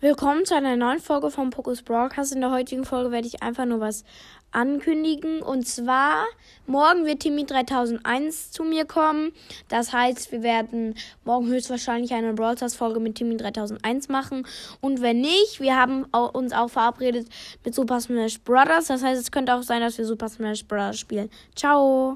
Willkommen zu einer neuen Folge vom Pokus Broadcast. In der heutigen Folge werde ich einfach nur was ankündigen. Und zwar, morgen wird Timmy 3001 zu mir kommen. Das heißt, wir werden morgen höchstwahrscheinlich eine Broadcast-Folge mit Timmy 3001 machen. Und wenn nicht, wir haben uns auch verabredet mit Super Smash Brothers. Das heißt, es könnte auch sein, dass wir Super Smash Brothers spielen. Ciao!